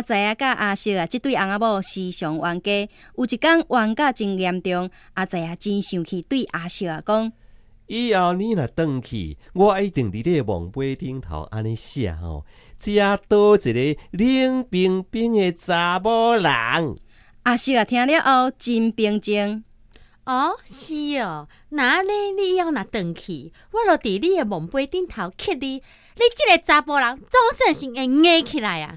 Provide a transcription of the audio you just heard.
阿仔啊，甲阿叔啊，即对翁仔某时常冤家。有一天冤家真严重，阿仔啊真生气，对阿叔啊讲：以后你若转去，我一定伫你墓碑顶头安尼写吼，只多一个冷冰冰的查某人。阿叔啊听了后真平静。哦，是哦，那呢？你以后若转去，我就伫你的墓碑顶头刻你，你即个查甫人总算是会硬起来啊！